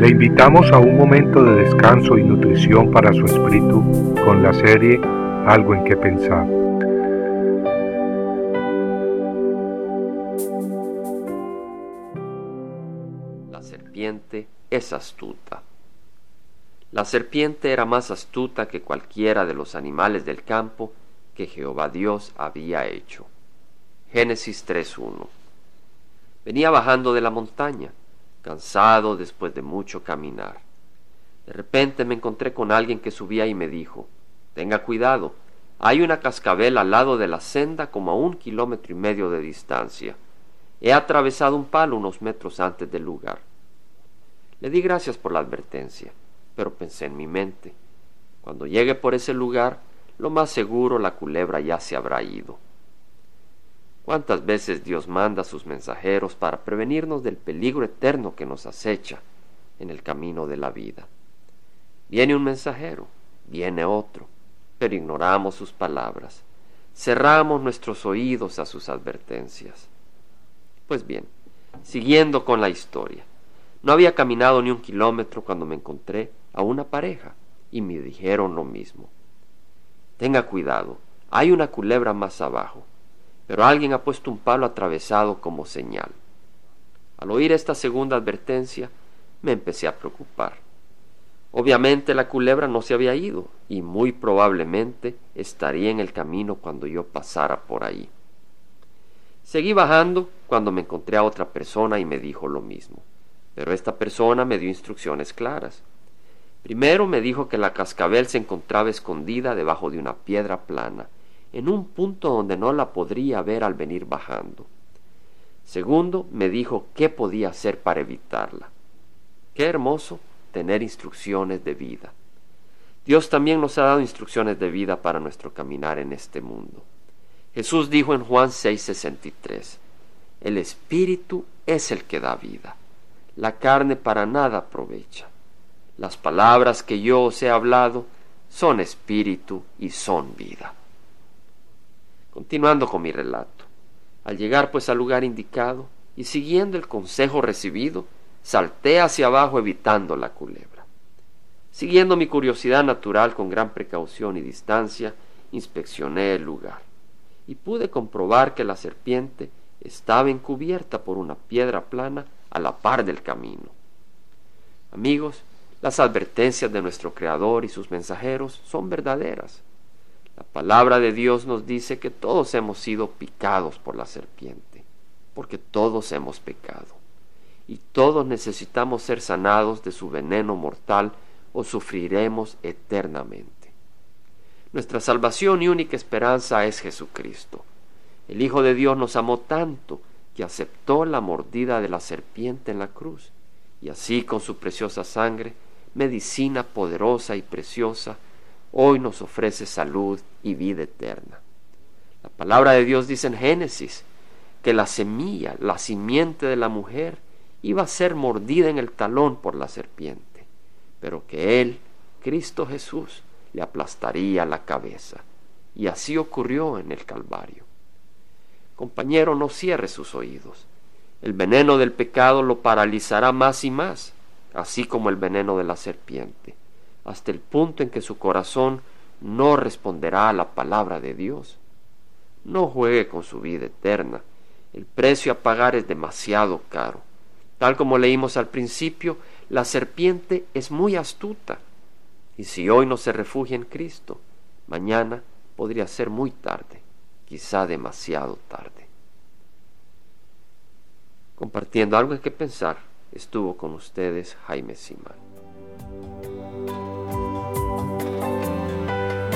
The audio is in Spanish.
Le invitamos a un momento de descanso y nutrición para su espíritu con la serie Algo en que pensar. La serpiente es astuta. La serpiente era más astuta que cualquiera de los animales del campo que Jehová Dios había hecho. Génesis 3.1 Venía bajando de la montaña, cansado después de mucho caminar. De repente me encontré con alguien que subía y me dijo, Tenga cuidado, hay una cascabel al lado de la senda como a un kilómetro y medio de distancia. He atravesado un palo unos metros antes del lugar. Le di gracias por la advertencia, pero pensé en mi mente, cuando llegue por ese lugar, lo más seguro la culebra ya se habrá ido. ¿Cuántas veces Dios manda a sus mensajeros para prevenirnos del peligro eterno que nos acecha en el camino de la vida? Viene un mensajero, viene otro, pero ignoramos sus palabras, cerramos nuestros oídos a sus advertencias. Pues bien, siguiendo con la historia, no había caminado ni un kilómetro cuando me encontré a una pareja y me dijeron lo mismo. Tenga cuidado, hay una culebra más abajo pero alguien ha puesto un palo atravesado como señal. Al oír esta segunda advertencia, me empecé a preocupar. Obviamente la culebra no se había ido y muy probablemente estaría en el camino cuando yo pasara por ahí. Seguí bajando cuando me encontré a otra persona y me dijo lo mismo, pero esta persona me dio instrucciones claras. Primero me dijo que la cascabel se encontraba escondida debajo de una piedra plana en un punto donde no la podría ver al venir bajando. Segundo, me dijo qué podía hacer para evitarla. Qué hermoso tener instrucciones de vida. Dios también nos ha dado instrucciones de vida para nuestro caminar en este mundo. Jesús dijo en Juan 6:63, El Espíritu es el que da vida, la carne para nada aprovecha. Las palabras que yo os he hablado son espíritu y son vida. Continuando con mi relato. Al llegar pues al lugar indicado y siguiendo el consejo recibido, salté hacia abajo evitando la culebra. Siguiendo mi curiosidad natural con gran precaución y distancia, inspeccioné el lugar y pude comprobar que la serpiente estaba encubierta por una piedra plana a la par del camino. Amigos, las advertencias de nuestro Creador y sus mensajeros son verdaderas. La palabra de Dios nos dice que todos hemos sido picados por la serpiente, porque todos hemos pecado. Y todos necesitamos ser sanados de su veneno mortal o sufriremos eternamente. Nuestra salvación y única esperanza es Jesucristo. El Hijo de Dios nos amó tanto que aceptó la mordida de la serpiente en la cruz, y así con su preciosa sangre, medicina poderosa y preciosa, hoy nos ofrece salud y vida eterna. La palabra de Dios dice en Génesis que la semilla, la simiente de la mujer, iba a ser mordida en el talón por la serpiente, pero que Él, Cristo Jesús, le aplastaría la cabeza. Y así ocurrió en el Calvario. Compañero, no cierre sus oídos. El veneno del pecado lo paralizará más y más, así como el veneno de la serpiente hasta el punto en que su corazón no responderá a la palabra de Dios. No juegue con su vida eterna. El precio a pagar es demasiado caro. Tal como leímos al principio, la serpiente es muy astuta. Y si hoy no se refugia en Cristo, mañana podría ser muy tarde, quizá demasiado tarde. Compartiendo algo en que pensar, estuvo con ustedes Jaime Simán.